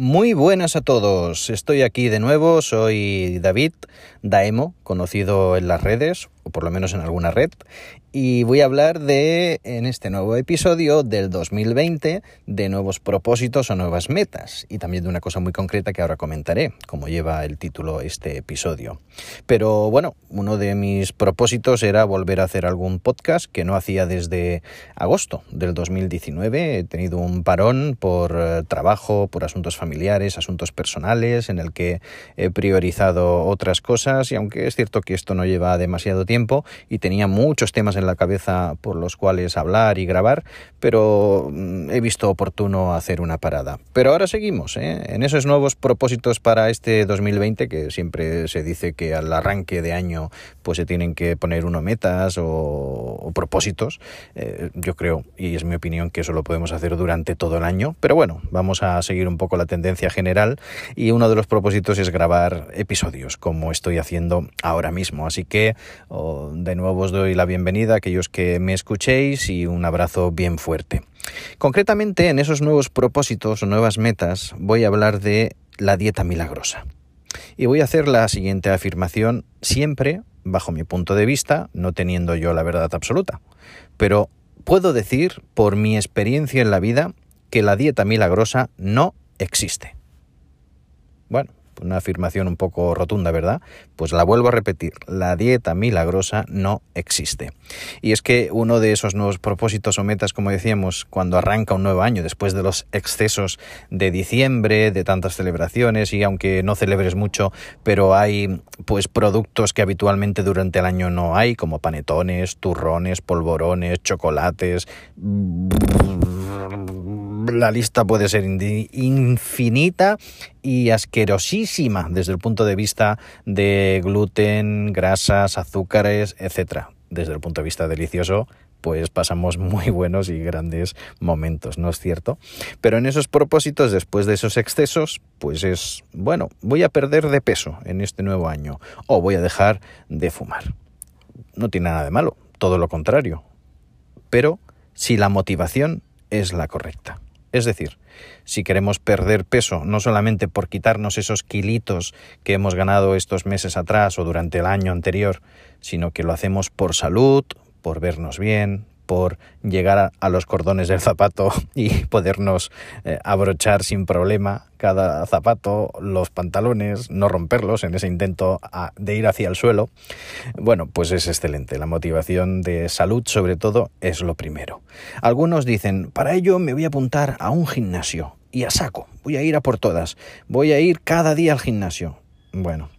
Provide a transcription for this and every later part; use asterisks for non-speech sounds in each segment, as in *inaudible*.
Muy buenas a todos, estoy aquí de nuevo, soy David Daemo, conocido en las redes, o por lo menos en alguna red, y voy a hablar de, en este nuevo episodio del 2020, de nuevos propósitos o nuevas metas, y también de una cosa muy concreta que ahora comentaré, como lleva el título este episodio. Pero bueno, uno de mis propósitos era volver a hacer algún podcast que no hacía desde agosto del 2019. He tenido un parón por eh, trabajo, por asuntos familiares, asuntos personales, en el que he priorizado otras cosas, y aunque es cierto que esto no lleva demasiado tiempo y tenía muchos temas en la cabeza por los cuales hablar y grabar, pero mm, he visto oportuno hacer una parada. Pero ahora seguimos ¿eh? en esos nuevos propósitos para este 2020, que siempre se dice que al arranque de año pues se tienen que poner uno metas o, propósitos. Eh, yo creo, y es mi opinión, que eso lo podemos hacer durante todo el año, pero bueno, vamos a seguir un poco la tendencia general y uno de los propósitos es grabar episodios, como estoy haciendo ahora mismo. Así que de nuevo os doy la bienvenida aquellos que me escuchéis y un abrazo bien fuerte. Concretamente, en esos nuevos propósitos o nuevas metas voy a hablar de la dieta milagrosa. Y voy a hacer la siguiente afirmación siempre bajo mi punto de vista, no teniendo yo la verdad absoluta. Pero puedo decir, por mi experiencia en la vida, que la dieta milagrosa no existe. Una afirmación un poco rotunda, ¿verdad? Pues la vuelvo a repetir, la dieta milagrosa no existe. Y es que uno de esos nuevos propósitos o metas, como decíamos, cuando arranca un nuevo año, después de los excesos de diciembre, de tantas celebraciones, y aunque no celebres mucho, pero hay pues productos que habitualmente durante el año no hay, como panetones, turrones, polvorones, chocolates la lista puede ser infinita y asquerosísima desde el punto de vista de gluten, grasas, azúcares, etcétera. Desde el punto de vista delicioso, pues pasamos muy buenos y grandes momentos, ¿no es cierto? Pero en esos propósitos, después de esos excesos, pues es, bueno, voy a perder de peso en este nuevo año o voy a dejar de fumar. No tiene nada de malo, todo lo contrario. Pero si la motivación es la correcta. Es decir, si queremos perder peso, no solamente por quitarnos esos kilitos que hemos ganado estos meses atrás o durante el año anterior, sino que lo hacemos por salud, por vernos bien, por llegar a, los cordones del zapato *laughs* y podernos eh, abrochar sin problema cada zapato, los pantalones, no romperlos en ese intento de ir hacia el suelo. Bueno, pues es excelente. La motivación de salud, sobre todo, es lo primero. Algunos dicen, para ello me voy a apuntar a un gimnasio y a saco. Voy a ir a por todas. Voy a ir cada día al gimnasio. Bueno,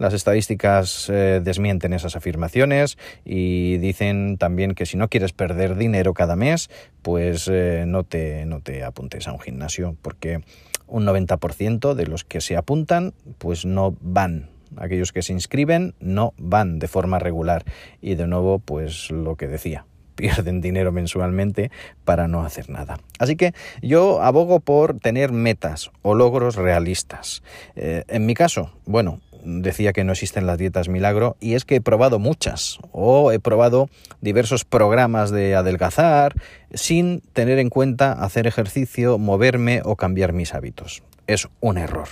las estadísticas eh, desmienten esas afirmaciones y dicen también que si no quieres perder dinero cada mes, pues eh, no, te, no te apuntes a un gimnasio, porque un 90% de los que se apuntan, pues no van aquellos que se inscriben no van de forma regular y de nuevo pues lo que decía *laughs* pierden dinero mensualmente para no hacer nada. Así que yo abogo por tener metas o logros realistas. Eh, en mi caso, bueno, decía que no existen las dietas milagro y es que he probado muchas o he probado diversos programas de adelgazar sin tener en cuenta hacer ejercicio, moverme o cambiar mis hábitos. Es un error.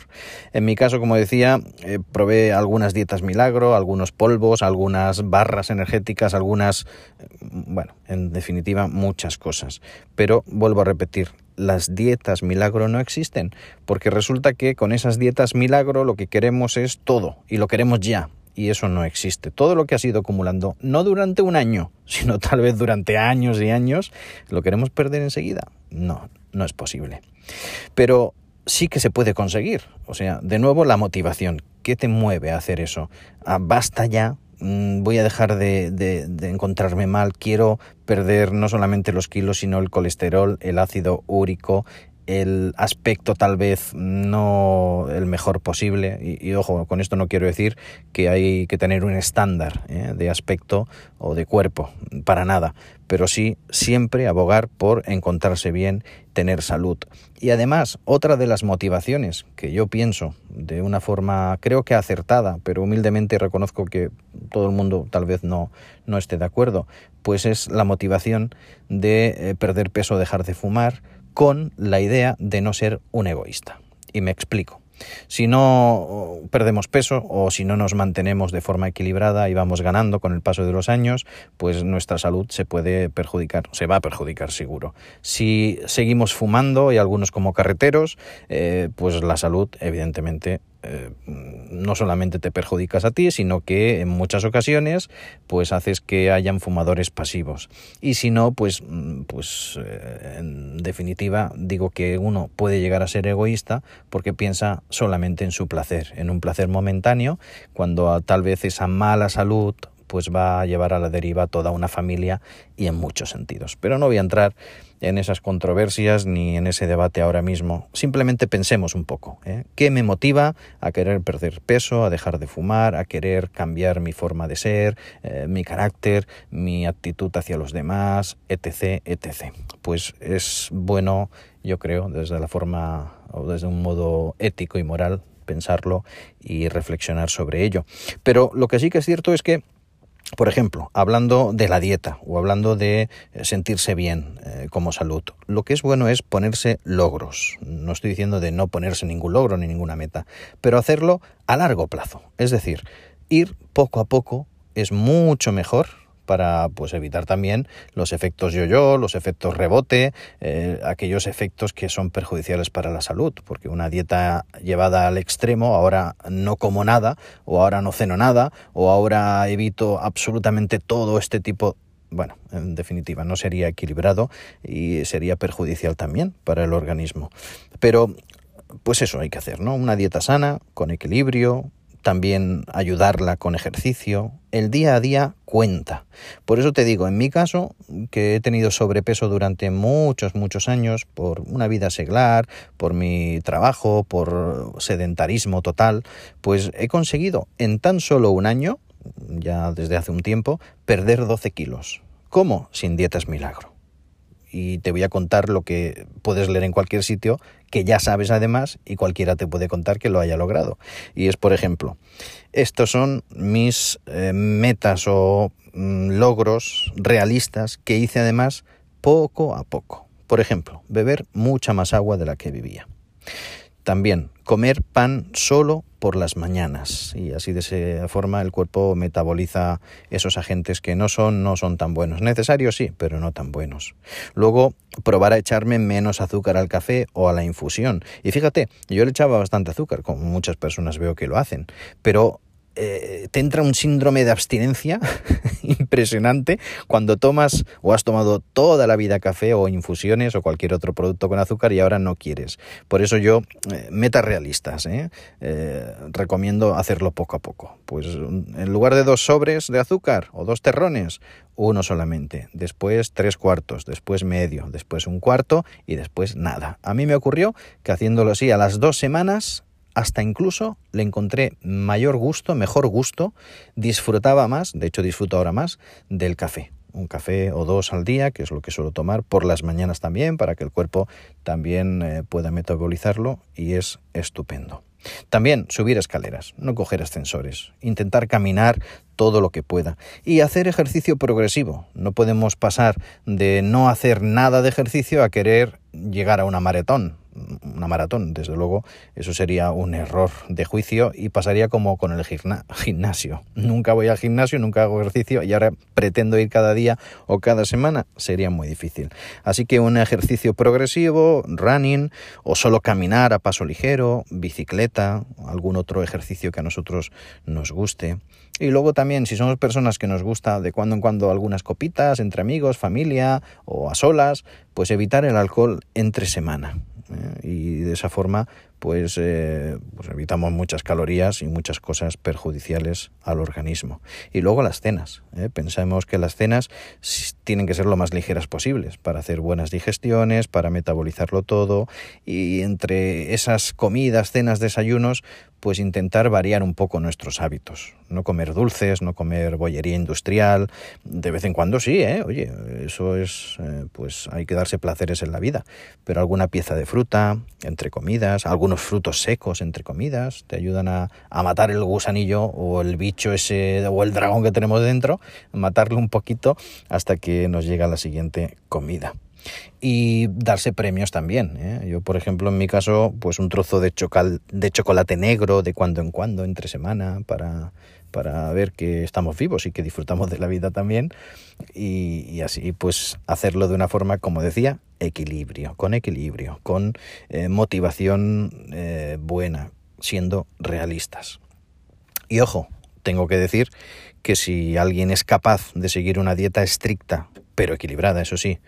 En mi caso, como decía, eh, probé algunas dietas milagro, algunos polvos, algunas barras energéticas, algunas, eh, bueno, en definitiva, muchas cosas. Pero vuelvo a repetir, las dietas milagro no existen, porque resulta que con esas dietas milagro lo que queremos es todo y lo queremos ya. Y eso no existe. Todo lo que has ido acumulando, no durante un año, *laughs* sino tal vez durante años y años, lo queremos perder enseguida. No, no es posible. Pero sí que se puede conseguir. O sea, de nuevo la motivación. ¿Qué te mueve a hacer eso? Ah, basta ya Mm, voy a dejar de, de, encontrarme mal, quiero perder no solamente los kilos, sino el colesterol, el ácido úrico, el aspecto tal vez no el mejor posible. Y, ojo con esto no quiero decir que hay que tener un estándar ¿eh? de aspecto o de cuerpo para nada. Pero sí siempre abogar por encontrarse bien tener salud. Y además otra de las motivaciones que yo pienso de una forma creo que acertada pero humildemente reconozco que todo el mundo tal vez no no esté de acuerdo pues es la motivación de eh, perder peso dejar de fumar con la idea de no ser un egoísta. Y me explico. Si no perdemos peso o si no nos mantenemos de forma equilibrada y vamos ganando con el paso de los años, pues nuestra salud se puede perjudicar, se va a perjudicar seguro. Si seguimos fumando y algunos como carreteros, eh, pues la salud evidentemente eh, no solamente te perjudicas a ti, sino que en muchas ocasiones pues haces que hayan fumadores pasivos. Y si no, pues, mm, pues eh, en definitiva digo que uno puede llegar a ser egoísta porque piensa solamente en su placer, en un placer momentáneo, cuando tal vez esa mala salud pues va a llevar a la deriva toda una familia y en muchos sentidos. Pero no voy a entrar en esas controversias ni en ese debate ahora mismo. Simplemente pensemos un poco. ¿eh? ¿Qué me motiva a querer perder peso, a dejar de fumar, a querer cambiar mi forma de ser, eh, mi carácter, mi actitud hacia los demás, etc., etc.? Pues es bueno, yo creo, desde la forma o desde un modo ético y moral pensarlo y reflexionar sobre ello. Pero lo que sí que es cierto es que por ejemplo, hablando de la dieta o hablando de eh, sentirse bien eh, como salud, lo que es bueno es ponerse logros. No estoy diciendo de no ponerse ningún logro ni ninguna meta, pero hacerlo a largo plazo. Es decir, ir poco a poco es mucho mejor para pues evitar también los efectos yo-yo, los efectos rebote, eh, aquellos efectos que son perjudiciales para la salud, porque una dieta llevada al extremo, ahora no como nada, o ahora no ceno nada, o ahora evito absolutamente todo este tipo bueno, en definitiva, no sería equilibrado y sería perjudicial también para el organismo. Pero, pues eso hay que hacer, ¿no? Una dieta sana, con equilibrio, también ayudarla con ejercicio. El día a día cuenta. Por eso te digo, en mi caso, que he tenido sobrepeso durante muchos, muchos años, por una vida seglar, por mi trabajo, por sedentarismo total, pues he conseguido en tan solo un año, ya desde hace un tiempo, perder 12 kilos. ¿Cómo? Sin dietas milagro y te voy a contar lo que puedes leer en cualquier sitio, que ya sabes además y cualquiera te puede contar que lo haya logrado. Y es, por ejemplo, estos son mis eh, metas o mm, logros realistas que hice además poco a poco. Por ejemplo, beber mucha más agua de la que vivía. También comer pan solo por las mañanas. Y así de esa forma el cuerpo metaboliza esos agentes que no son no son tan buenos. Necesarios sí pero no tan buenos. Luego probar a echarme menos azúcar al café o a la infusión. Y fíjate yo le echaba bastante azúcar como muchas personas veo que lo hacen pero eh, te entra un síndrome de abstinencia *laughs* impresionante cuando tomas o has tomado toda la vida café o infusiones o cualquier otro producto con azúcar y ahora no quieres. Por eso yo, eh, metas realistas, ¿eh? recomiendo hacerlo poco a poco. Pues en lugar de dos sobres de azúcar o dos terrones, uno solamente, después tres cuartos, después medio, después un cuarto y después nada. A mí me ocurrió que haciéndolo así a las dos semanas hasta incluso le encontré mayor gusto, mejor gusto, disfrutaba más, de hecho disfruto ahora más, del café. Un café o dos al día, que es lo que suelo tomar por las mañanas también, para que el cuerpo también eh, pueda metabolizarlo y es estupendo. También subir escaleras, no coger ascensores, intentar caminar todo lo que pueda y hacer ejercicio progresivo. No podemos pasar de no hacer nada de ejercicio a querer llegar a una maratón una maratón. Desde luego, eso sería un error de juicio y pasaría como con el gimnasio. Nunca voy al gimnasio, nunca hago ejercicio y ahora pretendo ir cada día o cada semana. Sería muy difícil. Así que un ejercicio progresivo, running o solo caminar a paso ligero, bicicleta, algún otro ejercicio que a nosotros nos guste. Y luego también, si somos personas que nos gusta de cuando en cuando algunas copitas entre amigos, familia o a solas, pues evitar el alcohol entre semana. Y de esa forma pues, eh, pues, evitamos muchas calorías y muchas cosas perjudiciales al organismo. Y luego las cenas. ¿eh? Pensamos que las cenas tienen que ser lo más ligeras posibles para hacer buenas digestiones, para metabolizarlo todo y entre esas comidas, cenas, desayunos, pues intentar variar un poco nuestros hábitos. No comer dulces, no comer bollería industrial, de vez en cuando sí, ¿eh? oye, eso es, eh, pues hay que darse placeres en la vida, pero alguna pieza de fruta entre comidas, algunos frutos secos entre comidas, te ayudan a, a matar el gusanillo o el bicho ese o el dragón que tenemos dentro, matarlo un poquito hasta que nos llega la siguiente comida. Y darse premios también. ¿eh? Yo, por ejemplo, en mi caso, pues un trozo de, de chocolate negro de cuando en cuando, entre semana, para, para ver que estamos vivos y que disfrutamos de la vida también. Y, así, pues, hacerlo de una forma, como decía, equilibrio, con equilibrio, con eh, motivación eh, buena, siendo realistas. Y ojo, tengo que decir que si alguien es capaz de seguir una dieta estricta, pero equilibrada, eso sí,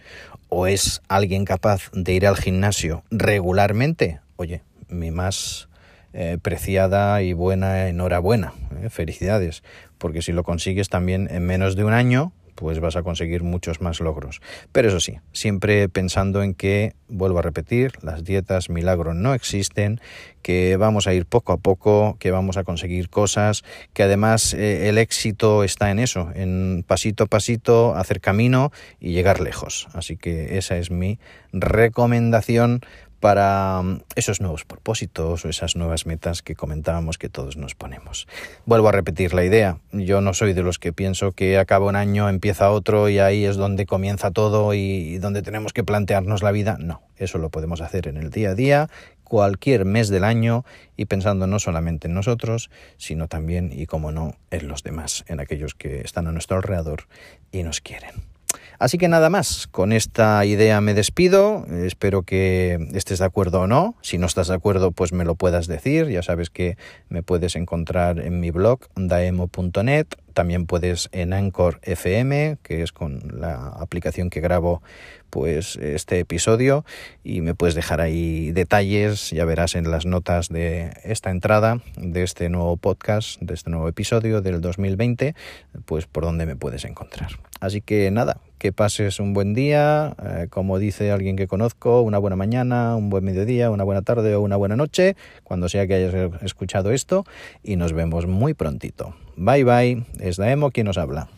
o es alguien capaz de ir al gimnasio regularmente, oye, mi más eh, preciada y buena enhorabuena, eh, felicidades, porque si lo consigues también en menos de un año, pues vas a conseguir muchos más logros. Pero eso sí, siempre pensando en que, vuelvo a repetir, las dietas milagro no existen, que vamos a ir poco a poco, que vamos a conseguir cosas, que además eh, el éxito está en eso, en pasito a pasito, hacer camino y llegar lejos. Así que esa es mi recomendación para mm, esos nuevos propósitos o esas nuevas metas que comentábamos que todos nos ponemos. Vuelvo a repetir la idea. Yo no soy de los que pienso que acaba un año, empieza otro y ahí es donde comienza todo y donde tenemos que plantearnos la vida. No, eso lo podemos hacer en el día a día, cualquier mes del año y pensando no solamente en nosotros, sino también y como no en los demás, en aquellos que están a nuestro alrededor y nos quieren. Así que nada más, con esta idea me despido, espero que estés de acuerdo o no, si no estás de acuerdo pues me lo puedas decir, ya sabes que me puedes encontrar en mi blog daemo.net, también puedes en Anchor FM, que es con la aplicación que grabo pues este episodio y me puedes dejar ahí detalles, ya verás en las notas de esta entrada de este nuevo podcast, de este nuevo episodio del 2020, pues por dónde me puedes encontrar. Así que nada, que pases un buen día, eh, como dice alguien que conozco, una buena mañana, un buen mediodía, una buena tarde o una buena noche, cuando sea que hayas escuchado esto, y nos vemos muy prontito. Bye bye, es Daemo quien nos habla.